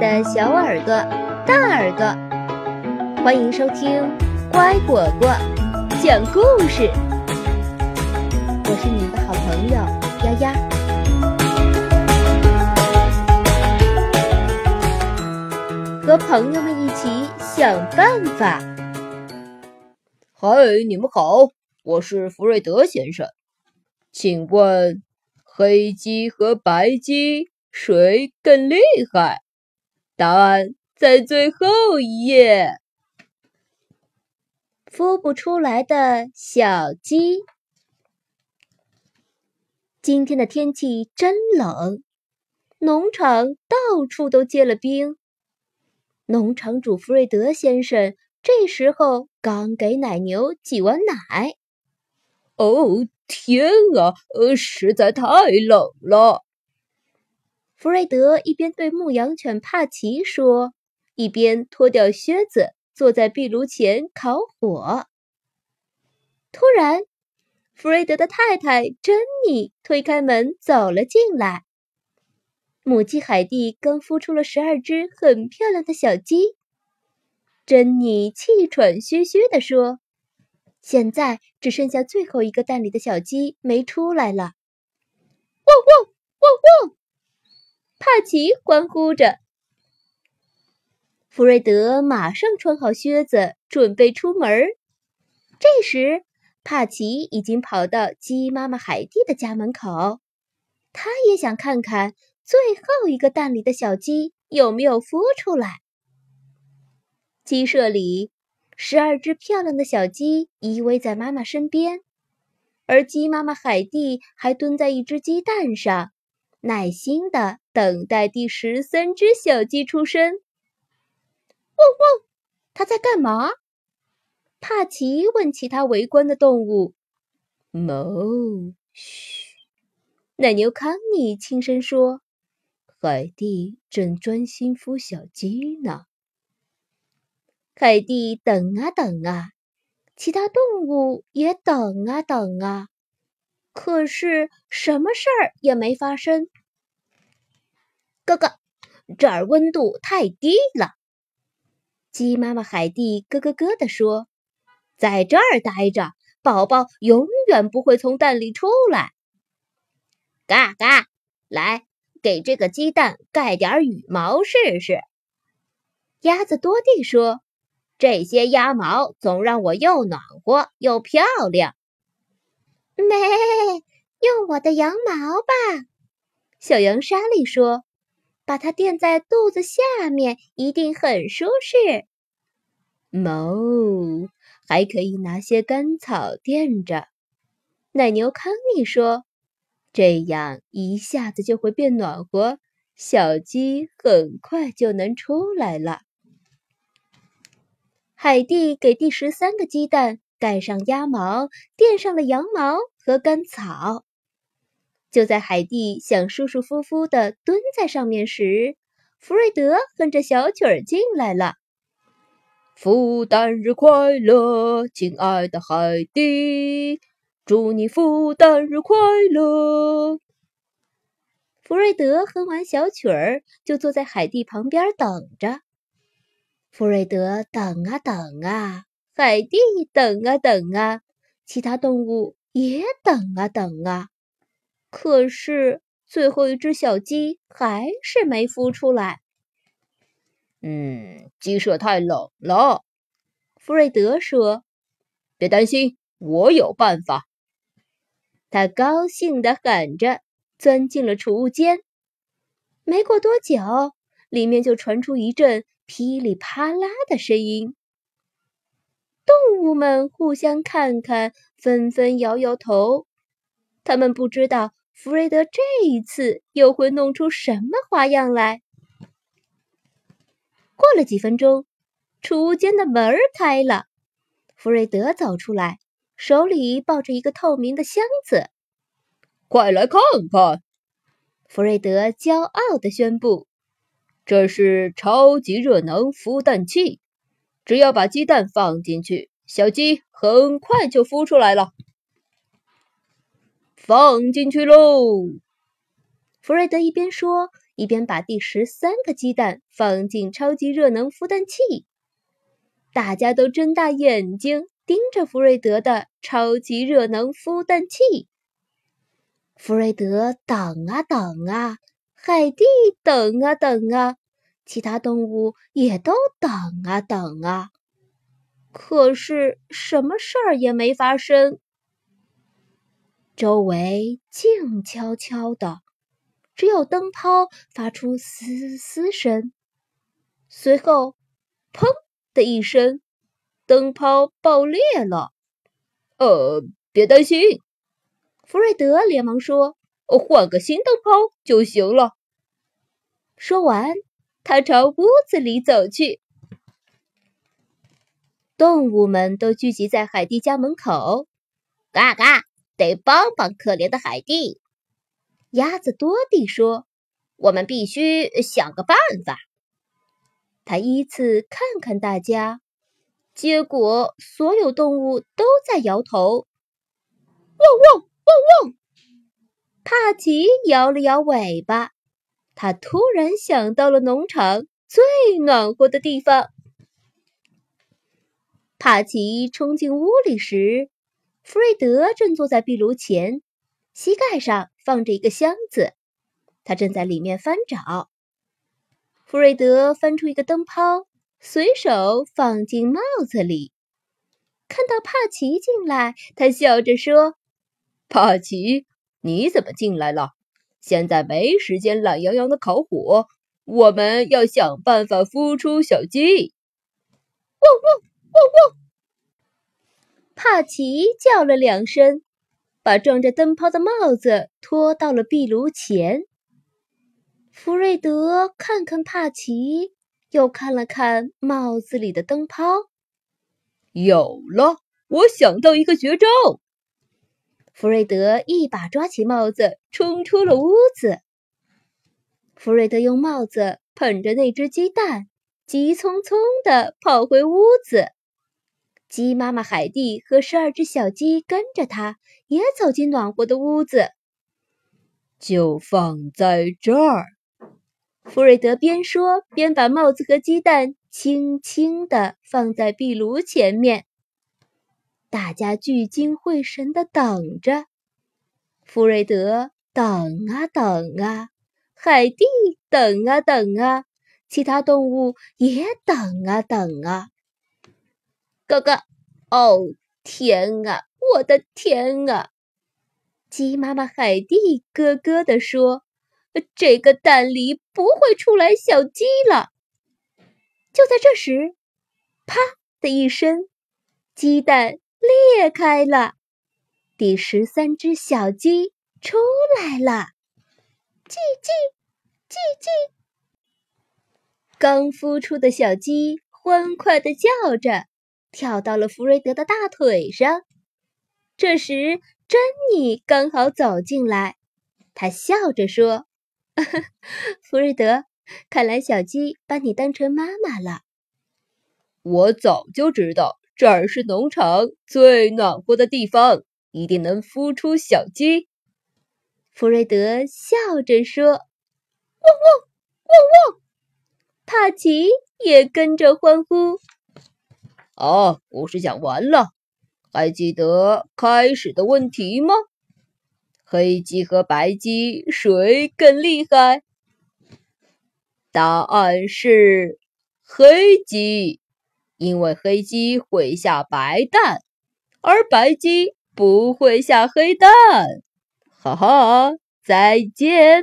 的小耳朵、大耳朵，欢迎收听《乖果果讲故事》。我是你们的好朋友丫丫，和朋友们一起想办法。嗨，你们好，我是福瑞德先生，请问黑鸡和白鸡？谁更厉害？答案在最后一页。孵不出来的小鸡。今天的天气真冷，农场到处都结了冰。农场主弗瑞德先生这时候刚给奶牛挤完奶。哦，天啊，呃，实在太冷了。弗瑞德一边对牧羊犬帕奇说，一边脱掉靴子，坐在壁炉前烤火。突然，弗瑞德的太太珍妮推开门走了进来。母鸡海蒂刚孵出了十二只很漂亮的小鸡。珍妮气喘吁吁地说：“现在只剩下最后一个蛋里的小鸡没出来了。”汪汪汪汪！帕帕奇欢呼着，弗瑞德马上穿好靴子，准备出门。这时，帕奇已经跑到鸡妈妈海蒂的家门口，他也想看看最后一个蛋里的小鸡有没有孵出来。鸡舍里，十二只漂亮的小鸡依偎在妈妈身边，而鸡妈妈海蒂还蹲在一只鸡蛋上。耐心的等待第十三只小鸡出生。汪汪，它在干嘛？帕奇问其他围观的动物。哞，嘘，奶牛康妮轻声说：“海蒂正专心孵小鸡呢。”海蒂等啊等啊，其他动物也等啊等啊。可是什么事儿也没发生。哥哥，这儿温度太低了。鸡妈妈海蒂咯咯咯地说：“在这儿待着，宝宝永远不会从蛋里出来。”嘎嘎，来，给这个鸡蛋盖点羽毛试试。鸭子多蒂说：“这些鸭毛总让我又暖和又漂亮。”咩，用我的羊毛吧，小羊莎莉说：“把它垫在肚子下面，一定很舒适。”哞，还可以拿些干草垫着。奶牛康妮说：“这样一下子就会变暖和，小鸡很快就能出来了。”海蒂给第十三个鸡蛋盖上鸭毛，垫上了羊毛。和干草。就在海蒂想舒舒服服的蹲在上面时，弗瑞德哼着小曲儿进来了。复旦日快乐，亲爱的海蒂，祝你复旦日快乐。弗瑞德哼完小曲儿，就坐在海蒂旁边等着。弗瑞德等啊等啊，海蒂等啊等啊，其他动物。也等啊等啊，可是最后一只小鸡还是没孵出来。嗯，鸡舍太冷了，弗瑞德说：“别担心，我有办法。”他高兴地喊着，钻进了储物间。没过多久，里面就传出一阵噼里啪啦的声音。动物们互相看看，纷纷摇摇头。他们不知道弗瑞德这一次又会弄出什么花样来。过了几分钟，储物间的门开了，弗瑞德走出来，手里抱着一个透明的箱子。“快来看看！”弗瑞德骄傲地宣布，“这是超级热能孵蛋器。”只要把鸡蛋放进去，小鸡很快就孵出来了。放进去喽！弗瑞德一边说，一边把第十三个鸡蛋放进超级热能孵蛋器。大家都睁大眼睛盯着福瑞德的超级热能孵蛋器。福瑞德等啊等啊，海蒂等啊等啊，其他动物也都等啊等啊，可是什么事儿也没发生。周围静悄悄的，只有灯泡发出嘶嘶声。随后，砰的一声，灯泡爆裂了。呃，别担心，弗瑞德连忙说：“换个新灯泡就行了。”说完，他朝屋子里走去。动物们都聚集在海蒂家门口，嘎嘎。得帮帮可怜的海蒂，鸭子多蒂说：“我们必须想个办法。”他依次看看大家，结果所有动物都在摇头。汪汪汪汪！帕奇摇了摇尾巴，他突然想到了农场最暖和的地方。帕奇冲进屋里时。弗瑞德正坐在壁炉前，膝盖上放着一个箱子，他正在里面翻找。弗瑞德翻出一个灯泡，随手放进帽子里。看到帕奇进来，他笑着说：“帕奇，你怎么进来了？现在没时间懒洋洋的烤火，我们要想办法孵出小鸡。”汪汪汪汪！帕奇叫了两声，把装着灯泡的帽子拖到了壁炉前。弗瑞德看看帕奇，又看了看帽子里的灯泡，有了！我想到一个绝招。弗瑞德一把抓起帽子，冲出了屋子。弗瑞德用帽子捧着那只鸡蛋，急匆匆地跑回屋子。鸡妈妈海蒂和十二只小鸡跟着他，也走进暖和的屋子。就放在这儿，弗瑞德边说边把帽子和鸡蛋轻轻地放在壁炉前面。大家聚精会神地等着。弗瑞德等啊等啊，海蒂等啊等啊，其他动物也等啊等啊。哥哥，哦天啊，我的天啊！鸡妈妈海蒂咯咯地说：“这个蛋里不会出来小鸡了。”就在这时，啪的一声，鸡蛋裂开了，第十三只小鸡出来了，叽叽叽叽，刚孵出的小鸡欢快地叫着。跳到了弗瑞德的大腿上。这时，珍妮刚好走进来，她笑着说：“ 弗瑞德，看来小鸡把你当成妈妈了。”我早就知道这儿是农场最暖和的地方，一定能孵出小鸡。弗瑞德笑着说：“汪汪汪汪！”帕奇也跟着欢呼。好，故事讲完了，还记得开始的问题吗？黑鸡和白鸡谁更厉害？答案是黑鸡，因为黑鸡会下白蛋，而白鸡不会下黑蛋。哈哈，再见。